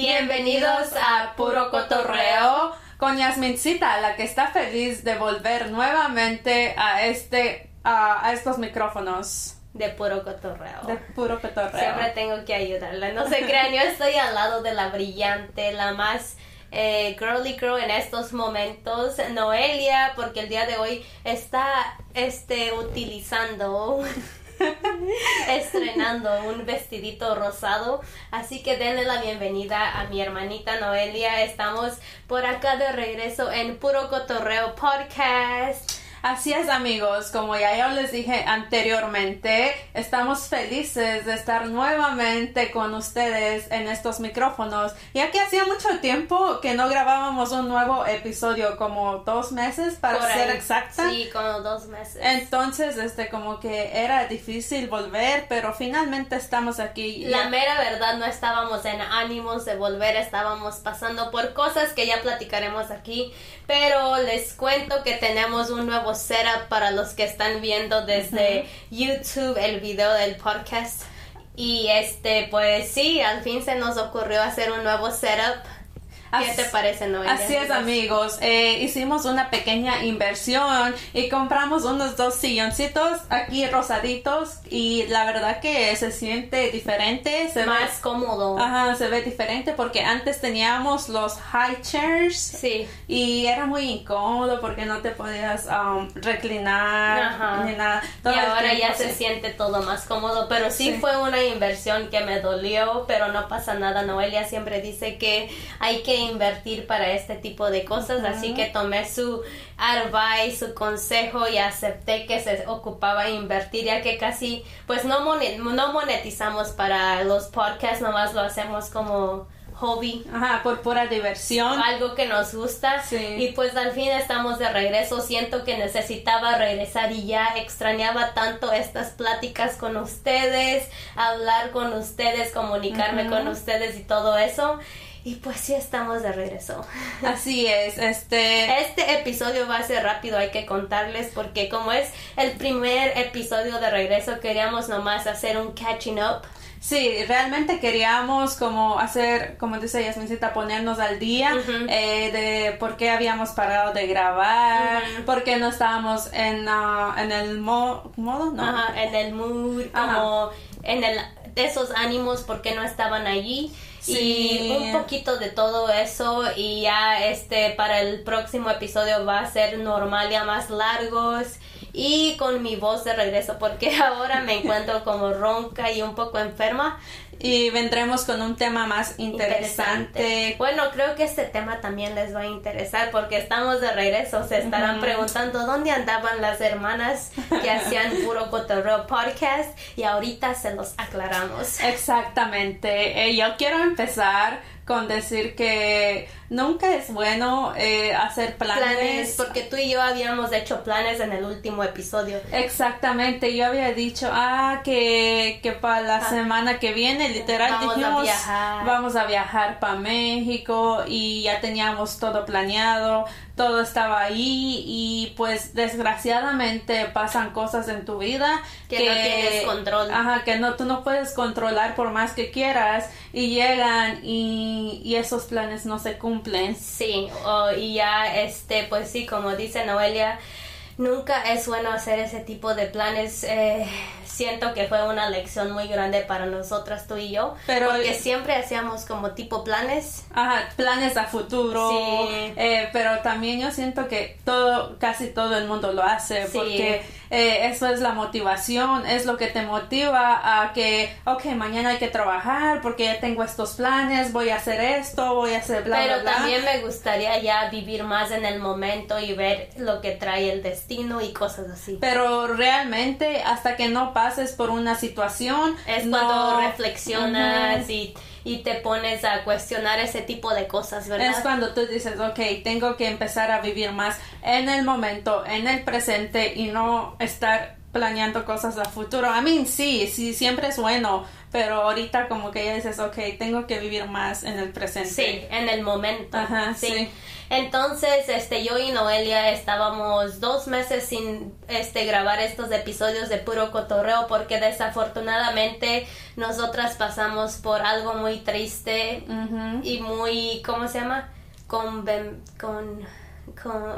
Bienvenidos a Puro Cotorreo con Yasmincita, la que está feliz de volver nuevamente a este a, estos micrófonos. De puro cotorreo. De puro cotorreo. Siempre tengo que ayudarla. No se crean, yo estoy al lado de la brillante, la más eh, girly girl en estos momentos, Noelia, porque el día de hoy está este utilizando estrenando un vestidito rosado. Así que denle la bienvenida a mi hermanita Noelia. Estamos por acá de regreso en Puro Cotorreo Podcast. Así es amigos, como ya yo les dije anteriormente, estamos felices de estar nuevamente con ustedes en estos micrófonos, ya que hacía mucho tiempo que no grabábamos un nuevo episodio, como dos meses para ser exacta. Sí, como dos meses. Entonces, este, como que era difícil volver, pero finalmente estamos aquí. La mera verdad, no estábamos en ánimos de volver, estábamos pasando por cosas que ya platicaremos aquí, pero les cuento que tenemos un nuevo setup para los que están viendo desde YouTube el video del podcast. Y este, pues sí, al fin se nos ocurrió hacer un nuevo setup ¿Qué te parece, Noelia? Así es, amigos. Eh, hicimos una pequeña inversión y compramos unos dos silloncitos aquí rosaditos y la verdad que se siente diferente. Se Más cómodo. Ajá, se ve diferente porque antes teníamos los high chairs. Sí. Y era muy incómodo porque no te podías um, reclinar ni nada. y ahora ya se siente todo más cómodo, pero sí, sí fue una inversión que me dolió, pero no pasa nada. Noelia siempre dice que hay que invertir para este tipo de cosas, así que tomé su advice, su consejo y acepté que se ocupaba invertir, ya que casi pues no, no monetizamos para los podcasts, nomás lo hacemos como hobby. Ajá, por pura diversión. Algo que nos gusta. Y pues al fin estamos de regreso. Siento que necesitaba regresar y ya extrañaba tanto estas pláticas con ustedes, hablar con ustedes, comunicarme con ustedes y todo eso. Y pues sí estamos de regreso. Así es, este... Este episodio va a ser rápido, hay que contarles, porque como es el primer episodio de regreso, queríamos nomás hacer un catching up. Sí, realmente queríamos como hacer, como dice Yasmincita, ponernos al día eh, de por qué habíamos parado de grabar, por qué no estábamos en, uh, en el modo, no. en el mood, como en el, esos ánimos, por qué no estaban allí. Y un poquito de todo eso. Y ya este para el próximo episodio va a ser normal ya más largos. Y con mi voz de regreso porque ahora me encuentro como ronca y un poco enferma y vendremos con un tema más interesante. Bueno, creo que este tema también les va a interesar porque estamos de regreso. Se estarán preguntando dónde andaban las hermanas que hacían Puro Cotorreo Podcast y ahorita se los aclaramos. Exactamente. Eh, yo quiero empezar con decir que nunca es bueno eh, hacer planes. planes. Porque tú y yo habíamos hecho planes en el último episodio. Exactamente, yo había dicho, ah, que, que para la ah. semana que viene, literal, vamos dijimos, a viajar. vamos a viajar para México y ya teníamos todo planeado, todo estaba ahí y pues desgraciadamente pasan cosas en tu vida que, no tienes control. Ajá, que no, tú no puedes controlar por más que quieras y llegan y, y esos planes no se cumplen Sí, y ya, este, pues sí, como dice Noelia, nunca es bueno hacer ese tipo de planes. Eh, siento que fue una lección muy grande para nosotras, tú y yo. Pero, porque siempre hacíamos como tipo planes. Ajá, planes a futuro. Sí. Eh, pero también yo siento que todo, casi todo el mundo lo hace. Porque eh, eso es la motivación, es lo que te motiva a que, ok, mañana hay que trabajar porque ya tengo estos planes, voy a hacer esto, voy a hacer bla, Pero bla, también me gustaría ya vivir más en el momento y ver lo que trae el destino y cosas así. Pero realmente hasta que no pases por una situación es cuando reflexionas y y te pones a cuestionar ese tipo de cosas, ¿verdad? Es cuando tú dices, ok, tengo que empezar a vivir más en el momento, en el presente y no estar planeando cosas a futuro. A mí sí, sí, siempre es bueno, pero ahorita como que ya dices, ok, tengo que vivir más en el presente. Sí, en el momento. Ajá, sí. sí. Entonces, este, yo y Noelia estábamos dos meses sin, este, grabar estos episodios de puro cotorreo porque desafortunadamente nosotras pasamos por algo muy triste y muy, ¿cómo se llama? Con, con, con,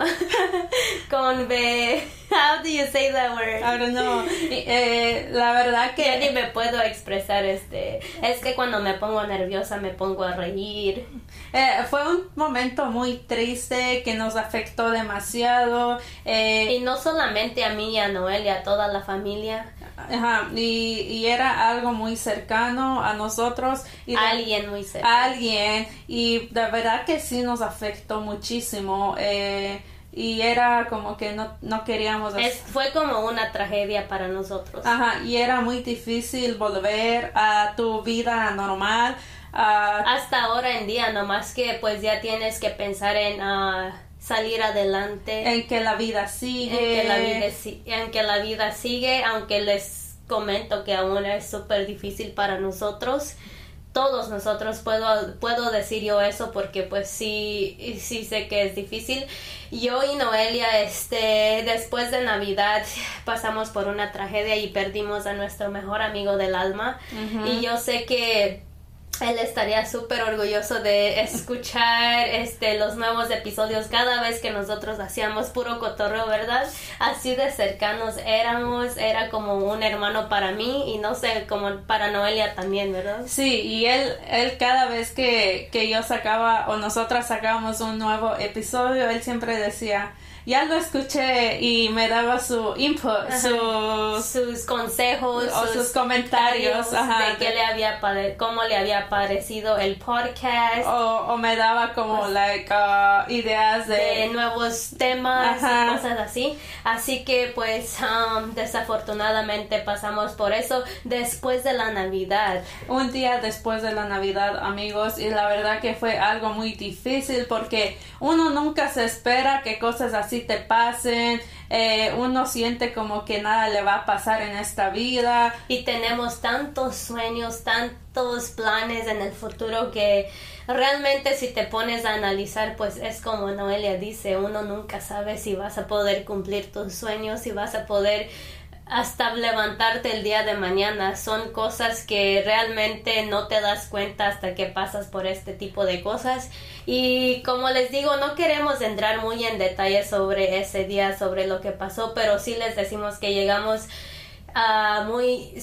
con, be, how do you say that word? Ahora no, eh, la verdad Ya ni que me puedo expresar, este, es que cuando me pongo nerviosa me pongo a reír. eh, fue un momento muy triste que nos afectó demasiado. eh, Y no solamente a mí y a Noel y a toda la familia, Ajá, y, y era algo muy cercano a nosotros y alguien muy cerca. a alguien y de verdad que sí nos afectó muchísimo eh, y era como que no, no queríamos hacer- Es, fue como una tragedia para nosotros. Ajá, y era muy difícil volver a tu vida normal. Hasta ahora en día, nomás que pues ya tienes que pensar en ah, salir adelante, en que la vida en sigue. que la vida, en que la vida sigue, aunque les comento que aún es súper difícil para nosotros. Todos nosotros puedo, puedo decir yo eso porque pues sí, sí sé que es difícil. Yo y Noelia, este, después de Navidad pasamos por una tragedia y perdimos a nuestro mejor amigo del alma. Y yo sé que él estaría súper orgulloso de escuchar este los nuevos episodios cada vez que nosotros hacíamos puro cotorreo, ¿verdad? Así de cercanos éramos, era como un hermano para mí y no sé, como para Noelia también, ¿verdad? Sí, y él, él cada vez que, que yo sacaba o nosotras sacábamos un nuevo episodio, él siempre decía, ya lo escuché y me daba su input, sus, Sus consejos, o sus comentarios, ajá, de qué de- le había cómo le había parecido el podcast. o, o me daba como like uh, ideas de de, nuevos temas Ajá. y cosas así. Así que pues um, desafortunadamente pasamos por eso después de la Navidad. un día después de la Navidad, amigos, y la verdad que fue algo muy difícil porque uno nunca se espera que cosas así te pasen, eh, uno siente como que nada le va a pasar en esta vida, Y tenemos tantos sueños, tantos planes en el futuro que realmente si te pones a analizar, pues es como Noelia dice, uno nunca sabe si vas a poder cumplir tus sueños, si vas a poder hasta levantarte el día de mañana. Son cosas que realmente no te das cuenta hasta que pasas por este tipo de cosas. Y como les digo, no queremos entrar muy en detalle sobre ese día, sobre lo que pasó, pero sí les decimos que llegamos ah, muy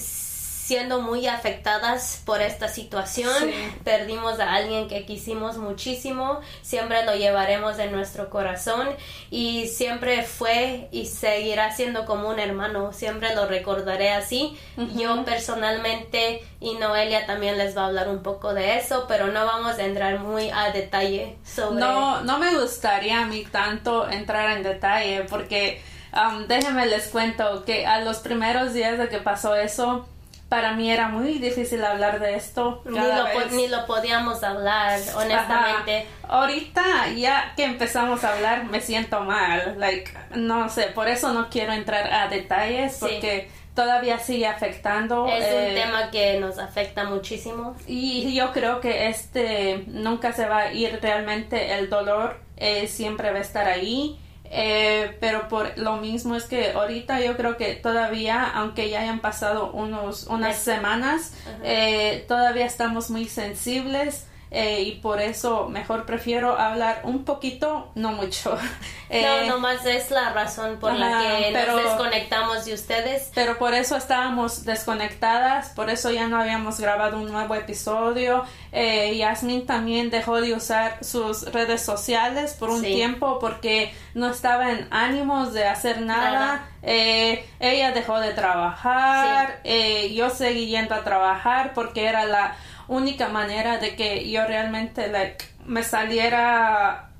siendo muy afectadas por esta situación. Sí. Perdimos a alguien que quisimos muchísimo, siempre lo llevaremos en nuestro corazón y siempre fue y seguirá siendo como un hermano, siempre lo recordaré así. Yo personalmente y Noelia también les va a hablar un poco de eso, pero no vamos a entrar muy a detalle sobre No, no me gustaría a mí tanto entrar en detalle porque um, déjenme les cuento que a los primeros días de que pasó eso, para mí era muy difícil hablar de esto. ni lo, ni lo podíamos hablar, honestamente. Ajá. Ahorita ya que empezamos a hablar me siento mal, like no sé, por eso no quiero entrar a detalles Sí. porque todavía sigue afectando. Es eh, un tema que nos afecta muchísimo. y yo creo que este nunca se va a ir realmente el dolor eh, siempre va a estar ahí eh, pero por lo mismo es que ahorita yo creo que todavía aunque ya hayan pasado unos unas semanas eh, todavía estamos muy sensibles eh, y por eso mejor prefiero hablar un poquito no mucho Eh, no, nomás es la razón por la que pero- nos desconectamos de ustedes. pero por eso estábamos desconectadas, por eso ya no habíamos grabado un nuevo episodio. Eh, Yasmin también dejó de usar sus redes sociales por un Sí. tiempo porque no estaba en ánimos de hacer nada. Nada. Eh, ella dejó de trabajar, eh, yo seguí yendo a trabajar porque era la única manera de que yo realmente like, me saliera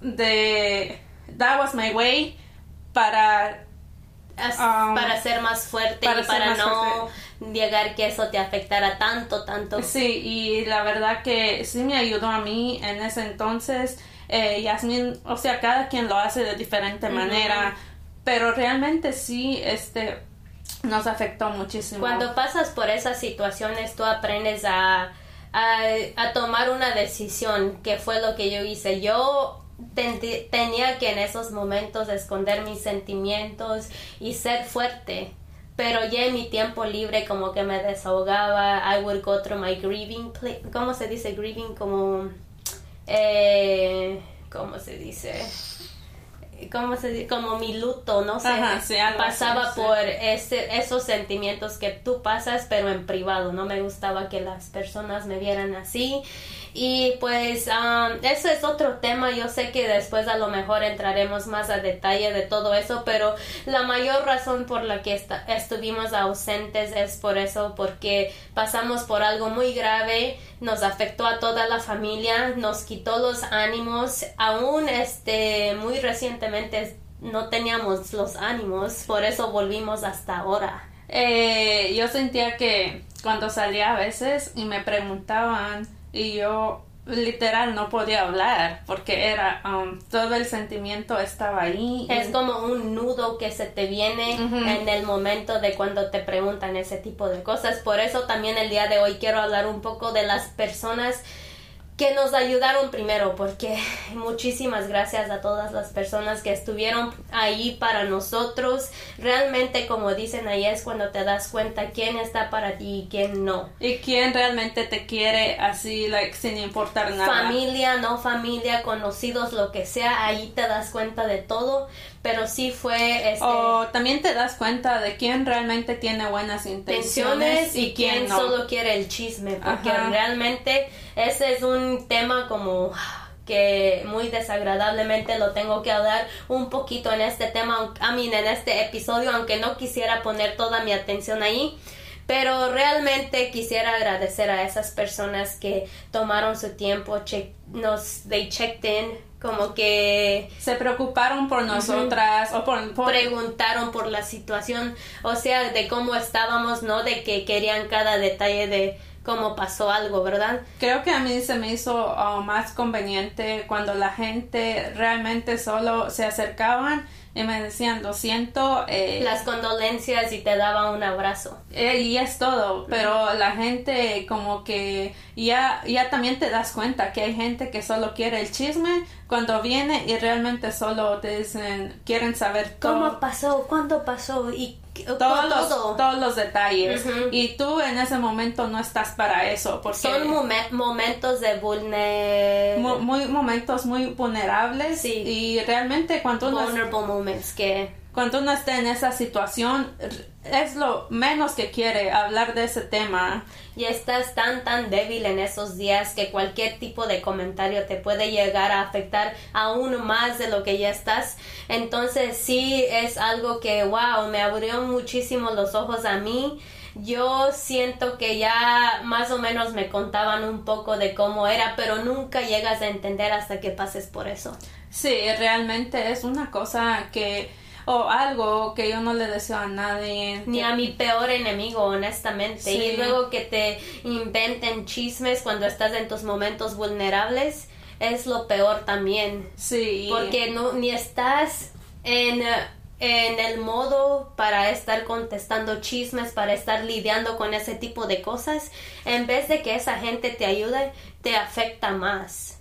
de... That was my way para Um, para ser más fuerte para y para no llegar que eso te afectara tanto, tanto. Sí, y la verdad que sí me ayudó a mí en ese entonces. Eh, Yasmin, o sea, cada quien lo hace de diferente manera, pero realmente sí, este, nos afectó muchísimo. Cuando pasas por esas situaciones, tú aprendes a, a, tomar una decisión, que fue lo que yo hice. Yo tenía que en esos momentos esconder mis sentimientos y ser fuerte. Pero ya en mi tiempo libre como que me desahogaba, I would go through my grieving, ¿cómo se dice grieving? Como, eh, ¿cómo se dice? ¿Cómo se dice? como mi luto, no sé, pasaba por ese, esos sentimientos que tú pasas, pero en privado, no me gustaba que las personas me vieran así y pues um, eso es otro tema. Yo sé que después a lo mejor entraremos más a detalle de todo eso, pero la mayor razón por la que estuvimos ausentes es por eso, porque pasamos por algo muy grave, nos afectó a toda la familia, nos quitó los ánimos, aún este muy recientemente no teníamos los ánimos, por eso volvimos hasta ahora. Eh, yo sentía que cuando salía a veces y me preguntaban y yo literal no podía hablar porque era um, todo el sentimiento estaba ahí es como un nudo que se te viene en el momento de cuando te preguntan ese tipo de cosas. Por eso también el día de hoy quiero hablar un poco de las personas que nos ayudaron primero, porque muchísimas gracias a todas las personas que estuvieron ahí para nosotros. Realmente, como dicen ahí, es cuando te das cuenta quién está para ti y quién no. Y quién realmente te quiere así, like, sin importar nada. Familia, no familia, conocidos, lo que sea, ahí te das cuenta de todo pero sí fue este, o también te das cuenta de quién realmente tiene buenas intenciones y, quién, solo quiere el chisme porque realmente ese es un tema como que muy desagradablemente lo tengo que hablar un poquito en este tema, a mí en este episodio, aunque no quisiera poner toda mi atención ahí. Pero realmente quisiera agradecer a esas personas que tomaron su tiempo, nos, they checked in, como que se preocuparon por nosotras o por, preguntaron por la situación, o sea, de cómo estábamos, no de que querían cada detalle de cómo pasó algo, ¿verdad? Creo que a mí se me hizo uh, más conveniente cuando la gente realmente solo se acercaban y me decían, lo siento. Eh, Las condolencias y te daba un abrazo. Eh, y es todo, pero la gente como que ya, ya también te das cuenta que hay gente que solo quiere el chisme cuando viene y realmente solo te dicen, quieren saber ¿Cómo pasó? ¿Cuándo pasó? ¿Y todos los, todos los detalles. Y tú en ese momento no estás para eso porque son momentos de vulner muy momentos muy vulnerables y realmente cuando uno moments que cuando uno está en esa situación es lo menos que quiere hablar de ese tema. Y estás tan tan débil en esos días que cualquier tipo de comentario te puede llegar a afectar aún más de lo que ya estás. Entonces sí es algo que wow, me abrió muchísimo los ojos a mí. Yo siento que ya más o menos me contaban un poco de cómo era, pero nunca llegas a entender hasta que pases por eso. Sí, realmente es una cosa que o algo que yo no le deseo a nadie. Ni a mi peor enemigo, honestamente. Y luego que te inventen chismes cuando estás en tus momentos vulnerables, es lo peor también. Sí. Porque no, ni estás en en el modo para estar contestando chismes, para estar lidiando con ese tipo de cosas, en vez de que esa gente te ayude, te afecta más.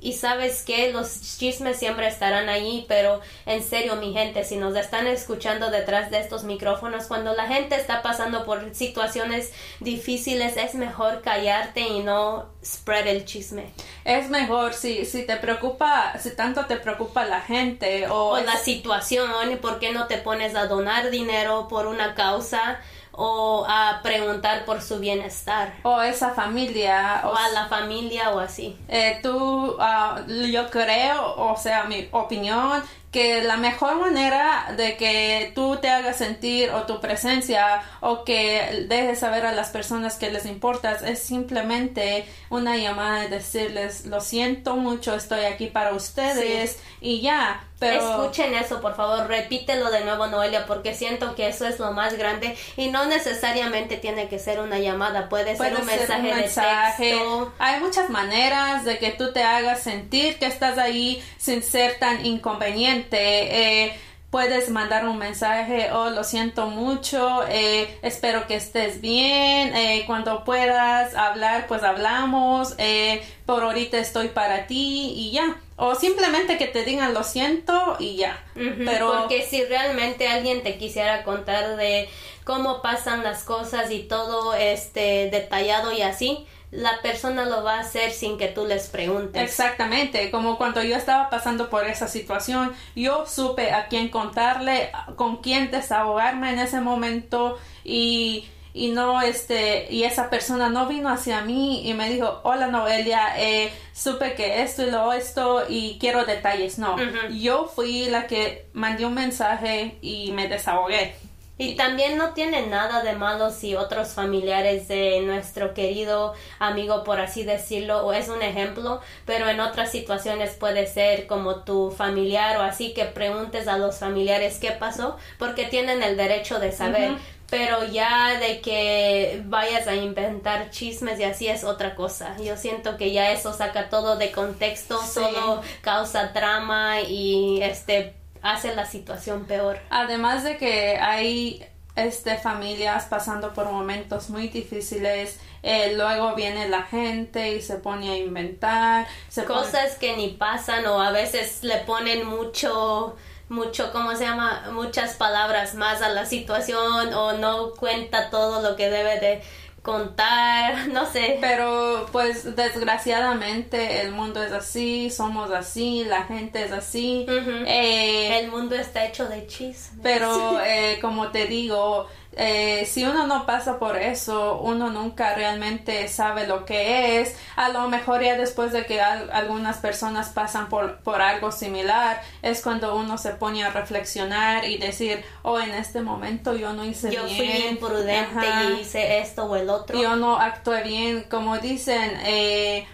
Y sabes que los chismes siempre estarán ahí, pero en serio, mi gente, si nos están escuchando detrás de estos micrófonos, cuando la gente está pasando por situaciones difíciles, es mejor callarte y no spread el chisme. Es mejor si, si te preocupa, si tanto te preocupa la gente o, o la situación, ¿por qué no te pones a donar dinero por una causa? O a preguntar por su bienestar. O esa familia. O, a la familia o así. Eh, tú, ah, yo creo, o sea, mi opinión, que la mejor manera de que tú te hagas sentir o tu presencia o que dejes saber a las personas que les importas es simplemente una llamada de decirles lo siento mucho, estoy aquí para ustedes y ya. Pero... Escuchen eso, por favor, repítelo de nuevo, Noelia, porque siento que eso es lo más grande y no necesariamente tiene que ser una llamada, puede, ser un mensaje, de texto. Hay muchas maneras de que tú te hagas sentir que estás ahí sin ser tan inconveniente eh, puedes mandar un mensaje, oh, lo siento mucho, eh, espero que estés bien, eh, cuando puedas hablar, pues hablamos, eh, por ahorita estoy para ti y ya. O simplemente que te digan lo siento y ya. Pero porque si realmente alguien te quisiera contar de cómo pasan las cosas y todo este detallado y así, la persona lo va a hacer sin que tú les preguntes. Exactamente, como cuando yo estaba pasando por esa situación, yo supe a quién contarle, con quién desahogarme en ese momento y, y no este y esa persona no vino hacia mí y me dijo hola Noelia eh, supe que esto y lo esto y quiero detalles no yo fui la que mandé un mensaje y me desahogué y también no tiene nada de malo si otros familiares de nuestro querido amigo, por así decirlo, o es un ejemplo, pero en otras situaciones puede ser como tu familiar o así que preguntes a los familiares qué pasó, porque tienen el derecho de saber. Pero ya de que vayas a inventar chismes y así es otra cosa. Yo siento que ya eso saca todo de contexto, solo causa drama y este hace la situación peor. Además de que hay este, familias pasando por momentos muy difíciles, eh, luego viene la gente y se pone a inventar cosas que ni pasan o a veces le ponen mucho mucho, ¿cómo se llama? Muchas palabras más a la situación o no cuenta todo lo que debe de contar, no sé. Pero pues desgraciadamente el mundo es así, somos así, la gente es así. Eh, el mundo está hecho de chismes. Pero eh, como te digo, eh, si uno no pasa por eso, uno nunca realmente sabe lo que es. A lo mejor ya después de que algunas personas pasan por, por algo similar, es cuando uno se pone a reflexionar y decir, oh, en este momento yo no hice bien. Yo fui imprudente y hice esto o el otro. Yo no actué bien. Como dicen, eh,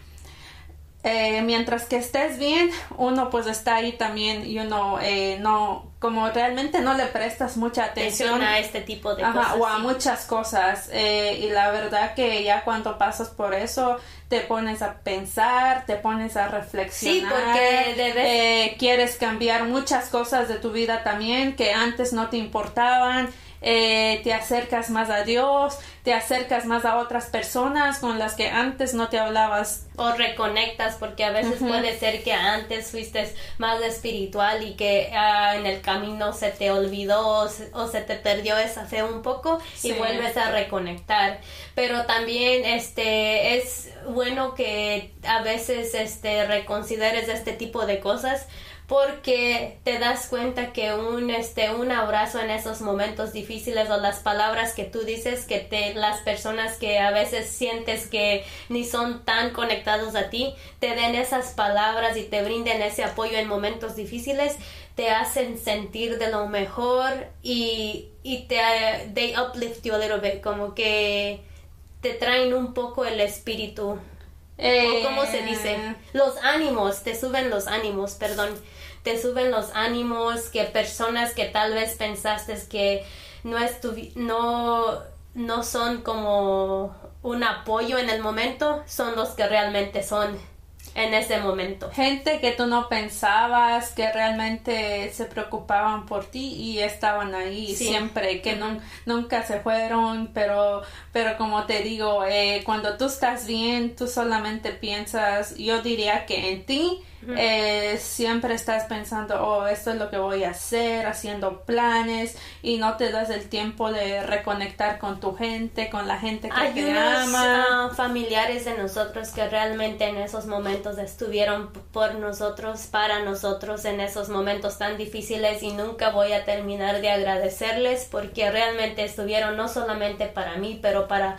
eh, mientras que estés bien, uno pues está ahí también y uno eh, no, como realmente no le prestas mucha atención a este tipo de cosas. O a muchas cosas. Eh, y la verdad que ya cuando pasas por eso, te pones a pensar, te pones a reflexionar. Sí, porque debes... quieres cambiar muchas cosas de tu vida también que antes no te importaban eh, te acercas más a Dios, te acercas más a otras personas con las que antes no te hablabas. O reconectas, porque a veces puede ser que antes fuiste más espiritual y que ah, en el camino se te olvidó o se, te perdió esa fe un poco y vuelves a reconectar. Pero también este es bueno que a veces este reconsideres este tipo de cosas porque te das cuenta que un este un abrazo en esos momentos difíciles o las palabras que tú dices que te las personas que a veces sientes que ni son tan conectados a ti te den esas palabras y te brinden ese apoyo en momentos difíciles te hacen sentir de lo mejor y, y te they uplift you a little bit como que te traen un poco el espíritu. Eh, cómo se dice los ánimos te suben los ánimos perdón. Te suben los ánimos, que personas que tal vez pensaste que no, no, no son como un apoyo en el momento, son los que realmente son en ese momento. Gente que tú no pensabas que realmente se preocupaban por ti y estaban ahí siempre, que nunca se fueron, pero, pero como te digo, eh, cuando tú estás bien, tú solamente piensas, yo diría que en ti, eh, siempre estás pensando, oh, esto es lo que voy a hacer, haciendo planes y no te das el tiempo de reconectar con tu gente, con la gente que Hay te unos, ama. Uh, familiares de nosotros que realmente en esos momentos estuvieron por nosotros, para nosotros en esos momentos tan difíciles y nunca voy a terminar de agradecerles porque realmente estuvieron no solamente para mí, pero para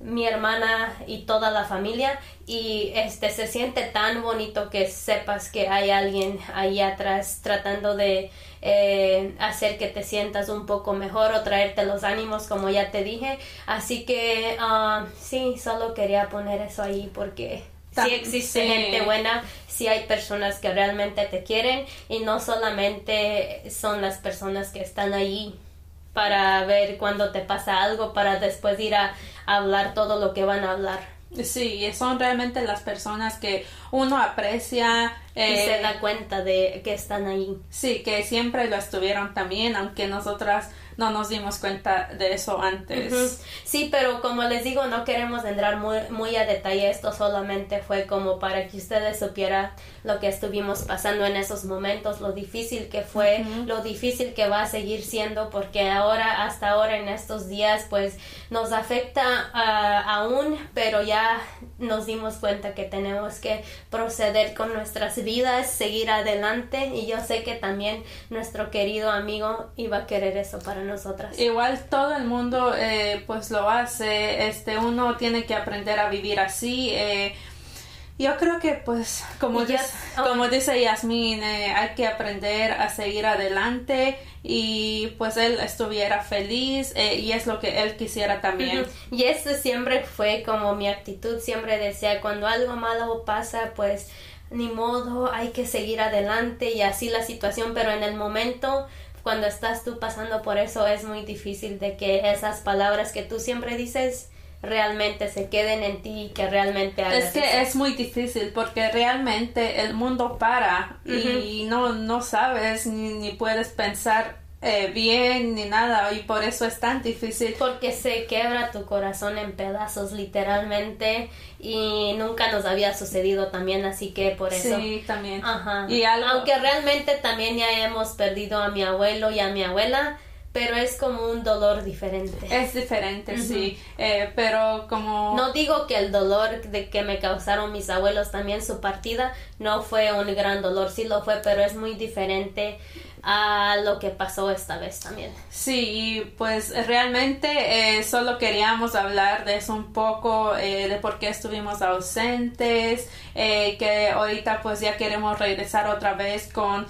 mi hermana y toda la familia y este se siente tan bonito que sepas que hay alguien ahí atrás tratando de eh, hacer que te sientas un poco mejor o traerte los ánimos como ya te dije. Así que uh, sí solo quería poner eso ahí porque sí existe gente buena sí hay personas que realmente te quieren y no solamente son las personas que están ahí para ver cuando te pasa algo para después ir a hablar todo lo que van a hablar. Sí, son realmente las personas que uno aprecia y se da cuenta de que están ahí. Sí, que siempre lo estuvieron también, aunque nosotras no nos dimos cuenta de eso antes. Sí, pero como les digo, no queremos entrar muy, muy a detalle. Esto solamente fue como para que ustedes supieran lo que estuvimos pasando en esos momentos, lo difícil que fue, lo difícil que va a seguir siendo, porque ahora, hasta ahora en estos días, pues nos afecta ah, aún, pero ya nos dimos cuenta que tenemos que proceder con nuestras vidas, seguir adelante y yo sé que también nuestro querido amigo iba a querer eso para nosotras. Igual todo el mundo eh, pues lo hace, este uno tiene que aprender a vivir así. Eh, yo creo que pues como, dice, oh. como dice Yasmin, eh, hay que aprender a seguir adelante y pues él estuviera feliz y es lo que él quisiera también. Y eso siempre fue como mi actitud, siempre decía cuando algo malo pasa pues ni modo, hay que seguir adelante y así la situación, pero en el momento cuando estás tú pasando por eso es muy difícil de que esas palabras que tú siempre dices realmente se queden en ti y que realmente hagas Es que es muy difícil porque realmente el mundo para y no, no sabes ni, ni puedes pensar eh, bien ni nada y por eso es tan difícil. Porque se quebra tu corazón en pedazos literalmente y nunca nos había sucedido también así que por eso. Sí, también. Ajá. Y Aunque realmente también ya hemos perdido a mi abuelo y a mi abuela pero es como un dolor diferente. Es diferente, sí, eh, pero como... No digo que el dolor de que me causaron mis abuelos también su partida no fue un gran dolor, sí lo fue, pero es muy diferente a lo que pasó esta vez también. Sí, pues realmente eh, solo queríamos hablar de eso un poco, eh, de por qué estuvimos ausentes, eh, que ahorita pues ya queremos regresar otra vez con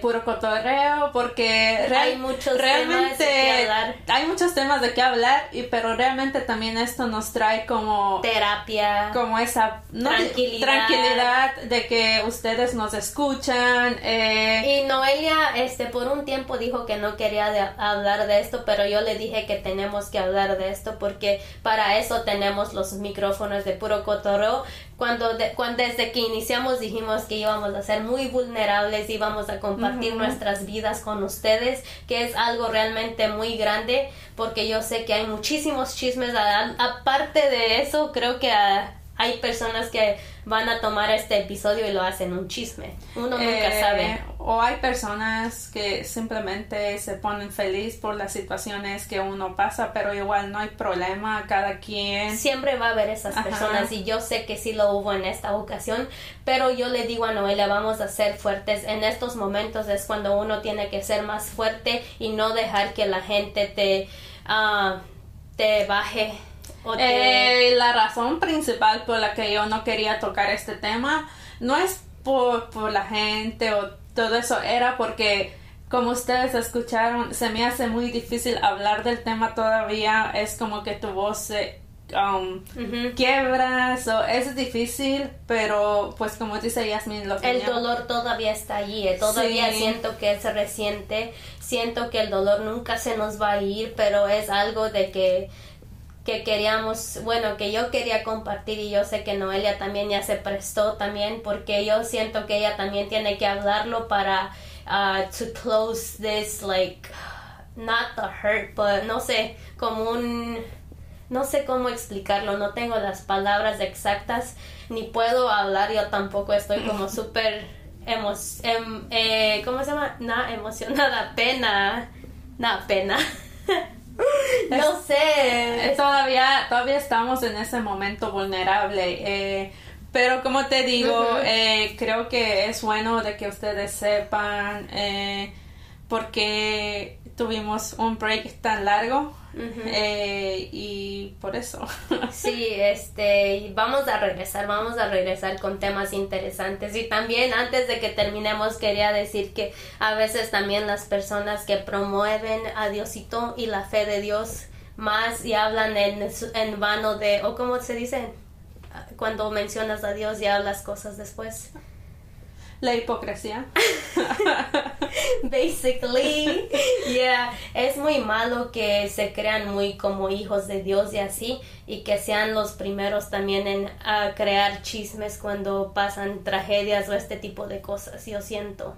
puro cotorreo, porque hay muchos realmente temas de qué hablar. hay muchos temas de qué hablar, y, pero realmente también esto nos trae como terapia, como esa tranquilidad, de que ustedes nos escuchan. y Noelia es este, por un tiempo dijo que no quería hablar de esto, pero yo le dije que tenemos que hablar de esto porque para eso tenemos los micrófonos de puro cotorreo. Cuando, cuando desde que iniciamos dijimos que íbamos a ser muy vulnerables, íbamos a compartir nuestras vidas con ustedes, que es algo realmente muy grande, porque yo sé que hay muchísimos chismes. aparte de eso, creo que hay personas que van a tomar este episodio y lo hacen un chisme. Uno nunca eh, sabe. O hay personas que simplemente se ponen feliz por las situaciones que uno pasa, pero igual no hay problema, cada quien. Siempre va a haber esas personas y yo sé que sí lo hubo en esta ocasión, pero yo le digo a Noelia, vamos a ser fuertes. En estos momentos es cuando uno tiene que ser más fuerte y no dejar que la gente te, uh, te baje eh, la razón principal por la que yo no quería tocar este tema no es por, por la gente o todo eso, era porque como ustedes escucharon, se me hace muy difícil hablar del tema todavía, es como que tu voz se um, quiebras o es difícil, pero pues como dice Yasmin, lo el dolor todavía está allí, eh, todavía siento que es reciente, siento que el dolor nunca se nos va a ir, pero es algo de que que queríamos, bueno, que yo quería compartir y yo sé que Noelia también ya se prestó también porque yo siento que ella también tiene que hablarlo para uh, to close this like not the hurt, but no sé, como un no sé cómo explicarlo, no tengo las palabras exactas ni puedo hablar, yo tampoco estoy como súper emo em, eh, ¿cómo se llama? Na emocionada, pena, na pena. no sé. Todavía, todavía estamos en ese momento vulnerable. Eh, pero como te digo, eh, creo que es bueno de que ustedes sepan eh, porque tuvimos un break tan largo eh, y por eso. sí, este, vamos a regresar, vamos a regresar con temas interesantes. Y también antes de que terminemos quería decir que a veces también las personas que promueven a Diosito y la fe de Dios más y hablan en, en vano de, o como se dice, cuando mencionas a Dios y hablas cosas después. La hipocresía. Basically, yeah, es muy malo que se crean muy como hijos de Dios y así, y que sean los primeros también en crear chismes cuando pasan tragedias o este tipo de cosas. Yo siento,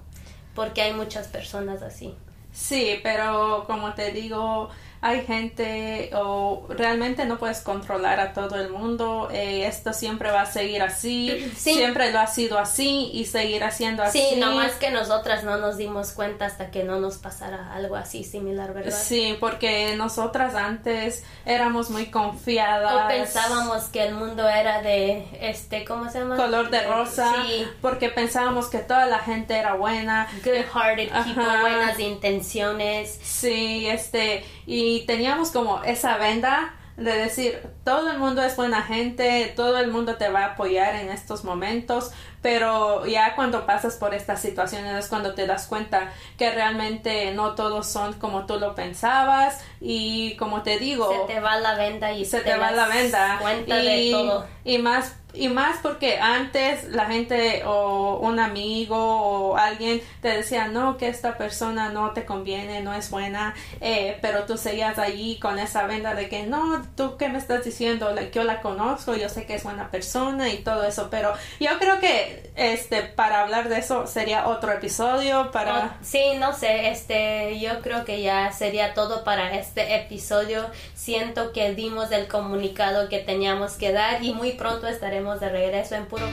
porque hay muchas personas así. Sí, pero como te digo, hay gente o realmente no puedes controlar a todo el mundo. Eh, esto siempre va a seguir así. Siempre lo ha sido así y seguirá siendo así. Sí, nomás que nosotras no nos dimos cuenta hasta que no nos pasara algo así similar, ¿verdad? Sí, porque nosotras antes éramos muy confiadas. O pensábamos que el mundo era de, este, ¿cómo se llama? Color de rosa. Sí. Porque pensábamos que toda la gente era buena. Good-hearted people, buenas intenciones. Sí, este, y teníamos como esa venda de decir, todo el mundo es buena gente, todo el mundo te va a apoyar en estos momentos, pero ya cuando pasas por estas situaciones es cuando te das cuenta que realmente no todos son como tú lo pensabas y como te digo, se te va la venda y se te, va la venda. cuenta y, de todo. y más y más porque antes la gente o un amigo o alguien te decía no que esta persona no te conviene no es buena eh, pero tú seguías allí con esa venda de que no tú qué me estás diciendo yo la conozco yo sé que es buena persona y todo eso pero yo creo que este para hablar de eso sería otro episodio para sí no sé este yo creo que ya sería todo para este episodio. Siento que dimos el comunicado que teníamos que dar y muy pronto estaremos de regreso en Puro